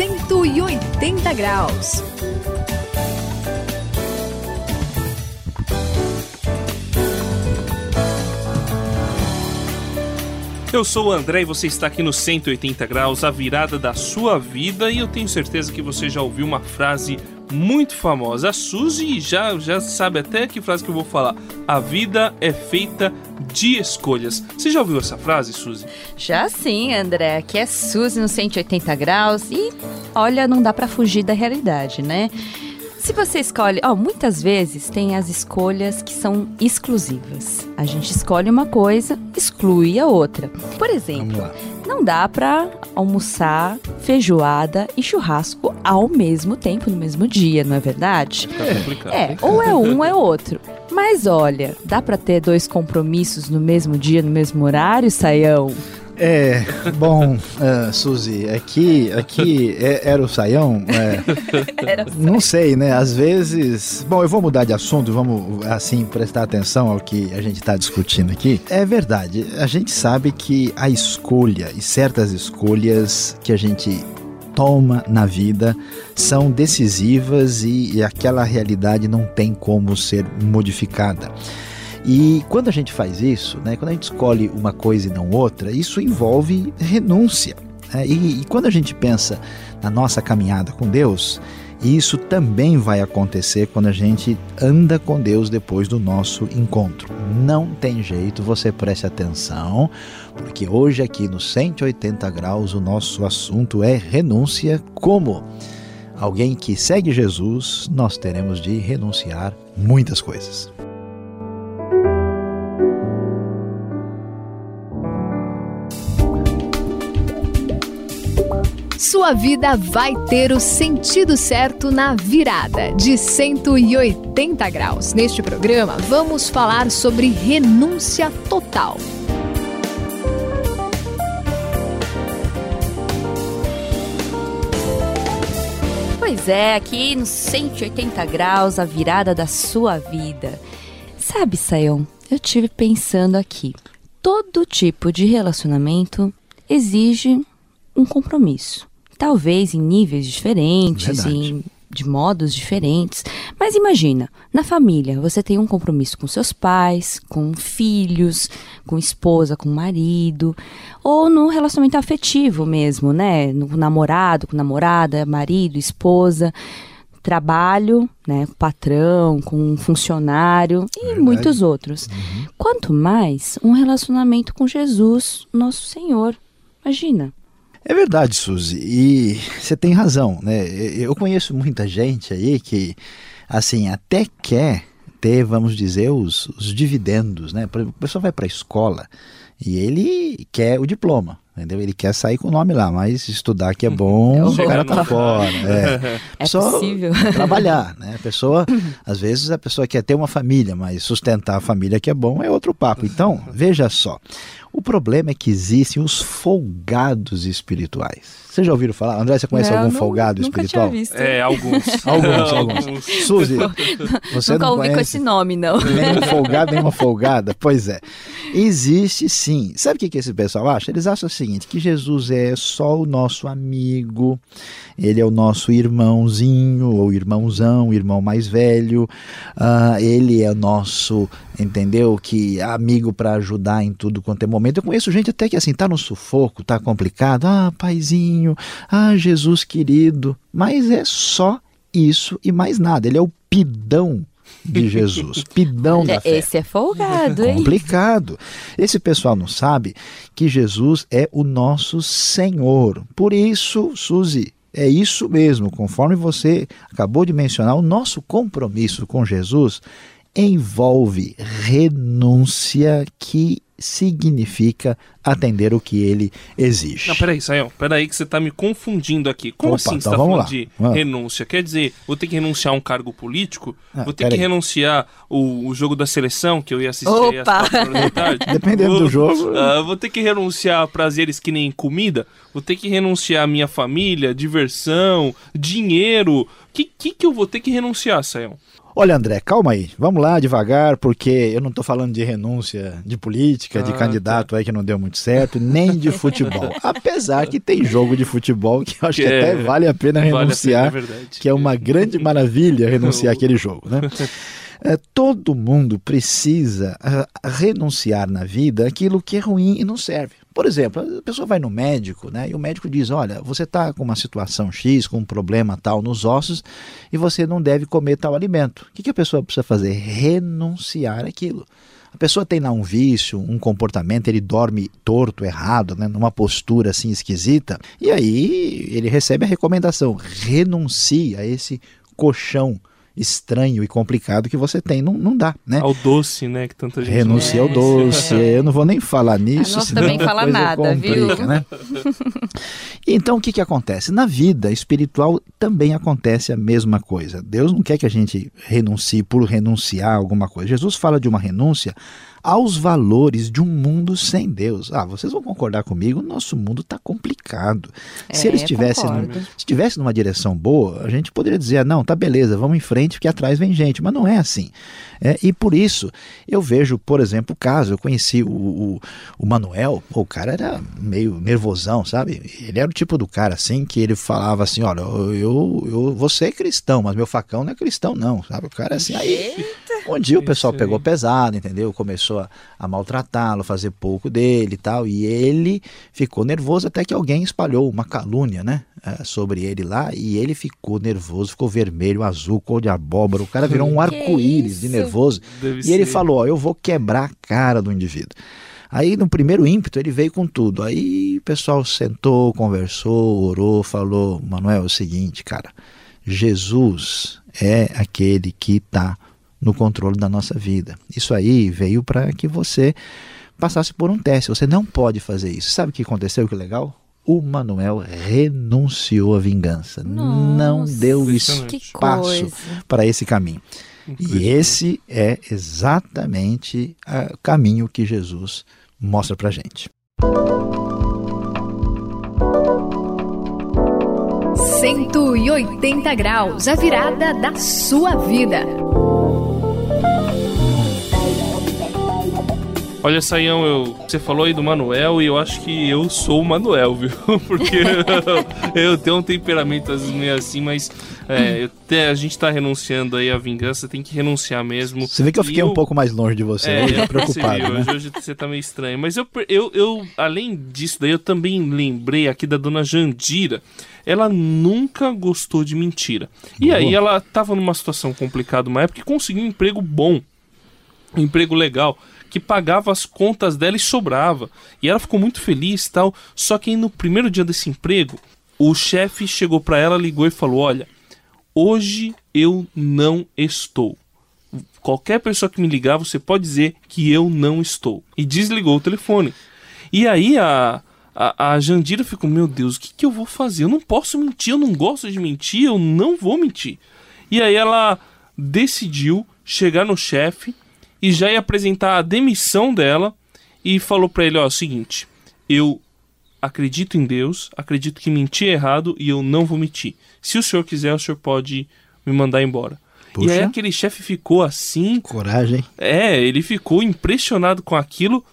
180 graus. Eu sou o André e você está aqui no 180 graus, a virada da sua vida, e eu tenho certeza que você já ouviu uma frase muito famosa. A Suzy já, já sabe até que frase que eu vou falar. A vida é feita de escolhas. Você já ouviu essa frase, Suzy? Já sim, André. Aqui é Suzy no 180 graus e olha, não dá para fugir da realidade, né? Se você escolhe, ó, muitas vezes tem as escolhas que são exclusivas. A gente escolhe uma coisa, exclui a outra. Por exemplo, não dá para almoçar feijoada e churrasco ao mesmo tempo, no mesmo dia, não é verdade? Tá complicado. É, ou é um ou é outro. Mas olha, dá para ter dois compromissos no mesmo dia, no mesmo horário, Saião? É, bom, uh, Suzy, aqui, aqui é, era o saião? É, Era não sei, né? Às vezes. Bom, eu vou mudar de assunto, vamos assim prestar atenção ao que a gente está discutindo aqui. É verdade, a gente sabe que a escolha e certas escolhas que a gente toma na vida são decisivas e, e aquela realidade não tem como ser modificada. E quando a gente faz isso, né, quando a gente escolhe uma coisa e não outra, isso envolve renúncia. né? E, e quando a gente pensa na nossa caminhada com Deus, isso também vai acontecer quando a gente anda com Deus depois do nosso encontro. Não tem jeito, você preste atenção, porque hoje aqui no 180 graus o nosso assunto é renúncia. Como alguém que segue Jesus, nós teremos de renunciar muitas coisas. Sua vida vai ter o sentido certo na virada de 180 graus. Neste programa, vamos falar sobre renúncia total. Pois é, aqui no 180 graus, a virada da sua vida. Sabe, Sayão, eu tive pensando aqui. Todo tipo de relacionamento exige um compromisso. Talvez em níveis diferentes, Verdade. em, de modos diferentes. Mas imagina, na família, você tem um compromisso com seus pais, com filhos, com esposa, com marido, ou no relacionamento afetivo mesmo, né? No namorado, com namorada, marido, esposa, trabalho, né? Com patrão, com funcionário e Verdade. muitos outros. Quanto mais um relacionamento com Jesus, nosso Senhor. Imagina. É verdade, Suzy, e você tem razão, né? Eu conheço muita gente aí que, assim, até quer ter, vamos dizer, os, os dividendos, né? Por exemplo, a pessoa vai para a escola e ele quer o diploma, entendeu? Ele quer sair com o nome lá, mas estudar que é bom, É o cara tá fora. É, É Só possível. trabalhar, né? A pessoa, às vezes a pessoa quer ter uma família, mas sustentar a família que é bom é outro papo. Então, veja só. O problema é que existem os folgados espirituais. Vocês já ouviram falar? André, você conhece Não, algum nu- folgado nunca espiritual? Tinha visto. É, alguns. Alguns, alguns. Suzy, você Nunca não ouvi com conhece esse nome, não. nem um folgado, nem uma folgada? Pois é. Existe sim. Sabe o que, que esse pessoal acha? Eles acham o seguinte: que Jesus é só o nosso amigo, ele é o nosso irmãozinho, ou irmãozão, irmão mais velho, ah, ele é o nosso, entendeu? Que é amigo para ajudar em tudo quanto é momento. Eu conheço gente até que assim, tá no sufoco, tá complicado. Ah, paizinho, ah, Jesus querido. Mas é só isso e mais nada. Ele é o pidão de Jesus, pidão da fé. Esse é folgado, hein? Complicado. Esse pessoal não sabe que Jesus é o nosso Senhor. Por isso, Suzy, é isso mesmo. Conforme você acabou de mencionar, o nosso compromisso com Jesus envolve renúncia que significa atender o que ele exige. Não, peraí, Sayão, peraí que você tá me confundindo aqui. Como Opa, assim você então tá vamos falando lá. de Vamos. renúncia? Quer dizer, vou ter que renunciar a um cargo político? Ah, vou ter que renunciar o, o jogo da seleção que eu ia assistir aí às Opa! quatro horas da tarde? Dependendo Vou- do jogo. ah, vou ter que renunciar a prazeres que nem comida? Vou ter que renunciar a minha família, diversão, dinheiro? O que, que, que eu vou ter que renunciar, Sayão? Olha, André, calma aí. Vamos lá devagar, porque eu não estou falando de renúncia de política, de Ah, candidato aí que não deu muito certo, nem de futebol. Apesar que tem jogo de futebol que eu acho que, Que é- até vale a pena Vale a renunciar, pena, é que é uma grande maravilha renunciar aquele jogo, né? É, todo mundo precisa ah, renunciar na vida aquilo que é ruim e não serve. Por exemplo, a pessoa vai no médico, né? E o médico diz: olha, você está com uma situação X, com um problema tal nos ossos, e você não deve comer tal alimento. O que, que a pessoa precisa fazer? Renunciar aquilo. A pessoa tem lá um vício, um comportamento, ele dorme torto, errado, né, numa postura assim esquisita, e aí ele recebe a recomendação: renuncie a esse colchão estranho e complicado que você tem. Não, não dá, né? Ao doce, né? Que tanta gente Renuncia ao É. doce. Eu não vou nem falar nisso. senão também fala nada, viu? complica, Né? Então o que, que acontece? Na vida espiritual também acontece a mesma coisa. Deus não quer que a gente renuncie por renunciar a alguma coisa. Jesus fala de uma renúncia aos valores de um mundo sem Deus. Ah, vocês vão concordar comigo, nosso mundo está complicado. se É, ele estivesse num- se estivesse numa direção boa, a gente poderia dizer, não, tá beleza, vamos em frente, porque atrás vem gente. Mas não é assim. É, e por isso, eu vejo, por exemplo, o caso, eu conheci o, o, o Manuel, pô, o cara era meio nervosão, sabe? Ele era o tipo do cara assim que ele falava assim, olha, eu, eu, eu vou ser cristão, mas meu facão não é cristão não, sabe? O cara é assim, aí um dia o pessoal pegou pesado, entendeu? Começou a, a maltratá-lo, fazer pouco dele e tal. E ele ficou nervoso até que alguém espalhou uma calúnia, né? eh, sobre ele lá. E ele ficou nervoso, ficou vermelho, azul, cor de abóbora. O cara virou um arco-íris de nervoso. Deve E ele ser. falou: Ó, eu vou quebrar a cara do indivíduo. Aí, no primeiro ímpeto, ele veio com tudo. Aí o pessoal sentou, conversou, orou, falou: Manuel, é o seguinte, cara, Jesus é aquele que está no controle da nossa vida. Isso aí veio para que você passasse por um teste. Você não pode fazer isso. Sabe o que aconteceu? Que legal? O Manuel renunciou à vingança. não Nossa, deu impressionante. Que espaço para esse caminho. E esse é exatamente ah, o caminho que Jesus mostra para gente. 180 graus, a virada da sua vida. Olha, Saião, eu, você falou aí do Manuel e eu acho que eu sou o Manuel, viu? Porque eu, eu tenho um temperamento às vezes meio assim, mas é, eu a gente tá renunciando aí à vingança, tem que renunciar mesmo. Você vê que eu fiquei um pouco mais longe de você, É, eu preocupado, percebi, né? hoje, hoje você tá meio estranho. Mas eu, eu, eu, além disso daí, eu também lembrei aqui da dona Jandira. Ela nunca gostou de mentira. E Boa. aí ela tava numa situação complicada uma época e conseguiu um emprego bom. Um emprego legal. Que pagava as contas dela e sobrava. E ela ficou muito feliz tal. Só que no primeiro dia desse emprego, o chefe chegou pra ela, ligou e falou: Olha, hoje eu não estou. Qualquer pessoa que me ligar, você pode dizer que eu não estou. E desligou o telefone. E aí a, a, a Jandira ficou: Meu Deus, o que, que eu vou fazer? Eu não posso mentir, eu não gosto de mentir, eu não vou mentir. E aí ela decidiu chegar no chefe e já ia apresentar a demissão dela e falou pra ele: Ó, é o seguinte, eu acredito em Deus, acredito que menti errado e eu não vou mentir. Se o senhor quiser, o senhor pode me mandar embora. E aí Puxa. aquele chefe ficou assim, Coragem. é, ele ficou impressionado com aquilo,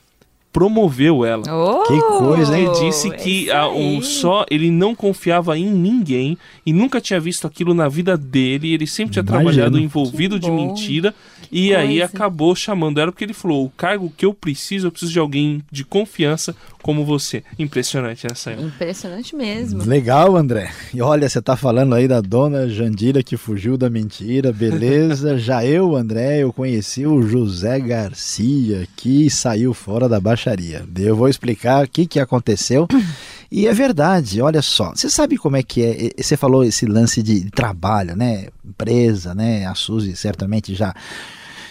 promoveu ela. Oh, Que coisa, hein? Ele disse que a- o aí. só ele não confiava em ninguém e nunca tinha visto aquilo na vida dele. Ele sempre tinha Imagino. trabalhado envolvido Que de bom. mentira e aí coisa. acabou chamando ela porque ele falou: o cargo que eu preciso, eu preciso de alguém de confiança como você. Impressionante essa. aí. Impressionante mesmo. Legal, André. E olha, você tá falando aí da dona Jandira que fugiu da mentira, beleza? Já eu, André, eu conheci o José Garcia que saiu fora da baixaria. Eu vou explicar o que, que aconteceu. E é verdade, olha só. Você sabe como é que é? Você falou esse lance de trabalho, né? Empresa, né? A Suzy certamente já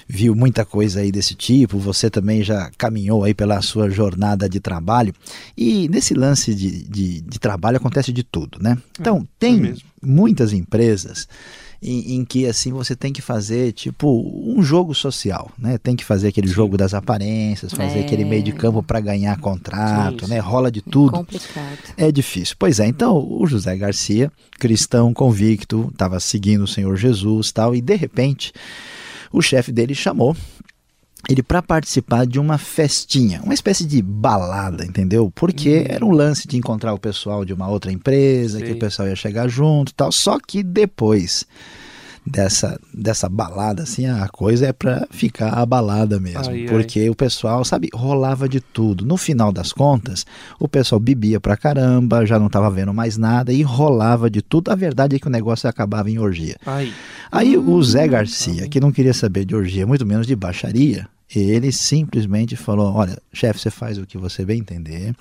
viu muita coisa aí desse tipo, você também já caminhou aí pela sua jornada de trabalho. E nesse lance de, de, de trabalho acontece de tudo, né? Então, tem mesmo. muitas empresas em, em, que assim você tem que fazer tipo um jogo social, né? Tem que fazer aquele jogo das aparências, fazer é. aquele meio de campo para ganhar contrato, né? Rola de tudo. É complicado. É difícil. Pois é, então o José Garcia, cristão convicto, estava seguindo o Senhor Jesus, tal, e de repente o chefe dele chamou ele para participar de uma festinha, uma espécie de balada, entendeu? Porque uhum. era um lance de encontrar o pessoal de uma outra empresa, Sim. que o pessoal ia chegar junto, tal. Só que depois dessa, dessa balada, assim, a coisa é para ficar abalada mesmo. Ai, porque ai. o pessoal, sabe, rolava de tudo. No final das contas, o pessoal bebia pra caramba, já não estava vendo mais nada e rolava de tudo. A verdade é que o negócio acabava em orgia. Ai. Aí o Zé Garcia, que não queria saber de orgia, muito menos de baixaria, ele simplesmente falou: Olha, chefe, você faz o que você bem entender,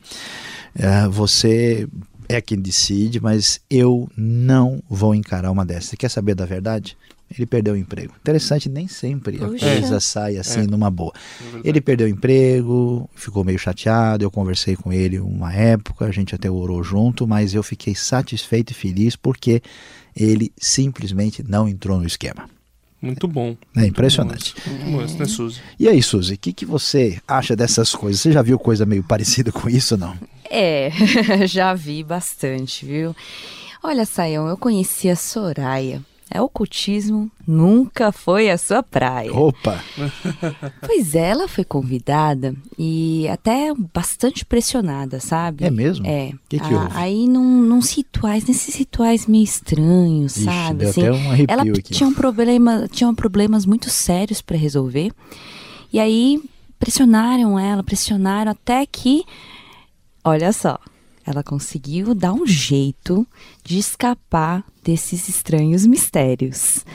é, você é quem decide, mas eu não vou encarar uma dessas. Você quer saber da verdade? Ele perdeu o emprego. Interessante, nem sempre Puxa. a coisa sai assim é. numa boa. É ele perdeu o emprego, ficou meio chateado. Eu conversei com ele uma época, a gente até orou junto, mas eu fiquei satisfeito e feliz porque ele simplesmente não entrou no esquema. Muito bom. É impressionante. Muito bom isso, né, Suzy? E aí, Suzy, o que, que você acha dessas coisas? Você já viu coisa meio parecida com isso não? É, já vi bastante, viu? Olha, Saião, eu conheci a Soraya. É, ocultismo nunca foi a sua praia. Opa! pois é, ela foi convidada e até bastante pressionada, sabe? É mesmo? É. O que, que houve? Aí num, num rituais, nesses rituais meio estranhos, Ixi, sabe? Deu assim, até um arrepio ela aqui. tinha um problema, tinha problemas muito sérios para resolver. E aí pressionaram ela, pressionaram até que, olha só, ela conseguiu dar um jeito de escapar desses estranhos mistérios.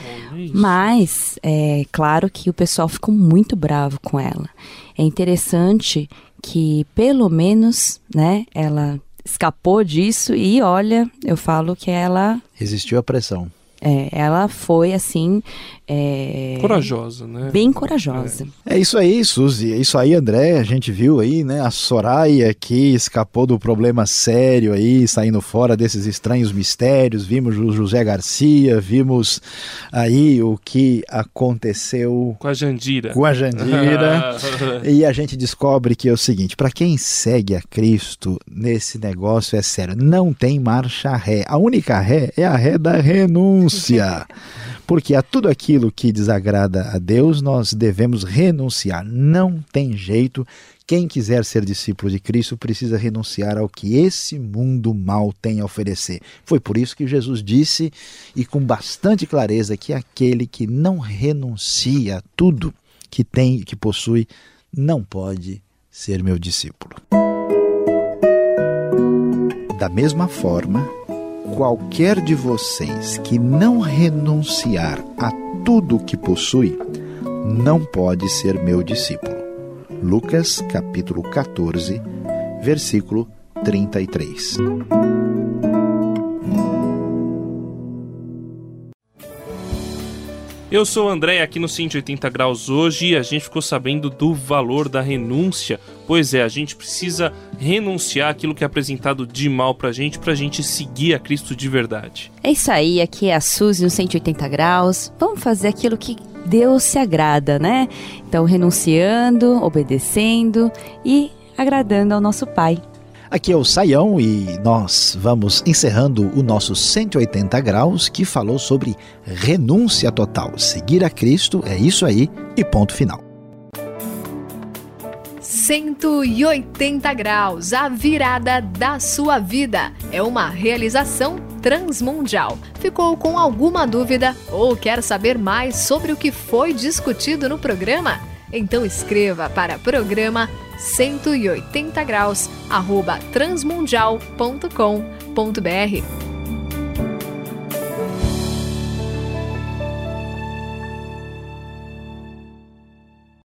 Mas, é claro que o pessoal ficou muito bravo com ela. É interessante que, pelo menos, né, ela escapou disso e, olha, eu falo que ela... Resistiu à pressão. É, ela foi assim. É... Corajosa, né? Bem corajosa. É. é. isso aí, Suzy. É isso aí, André. A gente viu aí, né? A Soraya que escapou do problema sério aí, saindo fora desses estranhos mistérios. Vimos o José Garcia, vimos aí o que aconteceu com a Jandira. Com a Jandira. e a gente descobre que é o seguinte: para quem segue a Cristo nesse negócio é sério, não tem marcha ré. A única ré é a ré da renúncia renúncia. Porque a tudo aquilo que desagrada a Deus, nós devemos renunciar. Não tem jeito. Quem quiser ser discípulo de Cristo precisa renunciar ao que esse mundo mal tem a oferecer. Foi por isso que Jesus disse, e com bastante clareza, que aquele que não renuncia a tudo que tem, que possui, não pode ser meu discípulo. Da mesma forma, qualquer de vocês que não renunciar a tudo o que possui, não pode ser meu discípulo. Lucas capítulo 14, versículo 33. Eu sou o André aqui no 180 graus hoje e a gente ficou sabendo do valor da renúncia. Pois é, a gente precisa renunciar aquilo que é apresentado de mal pra gente, pra gente seguir a Cristo de verdade. É isso aí, aqui é a Suzy no 180 graus. Vamos fazer aquilo que Deus se agrada, né? Então, renunciando, obedecendo e agradando ao nosso Pai. Aqui é o Saião e nós vamos encerrando o nosso 180 graus que falou sobre renúncia total. Seguir a Cristo é isso aí e ponto final. 180 graus, a virada da sua vida. É uma realização transmundial. Ficou com alguma dúvida ou quer saber mais sobre o que foi discutido no programa? Então escreva para programa 180 graus arroba transmundial.com.br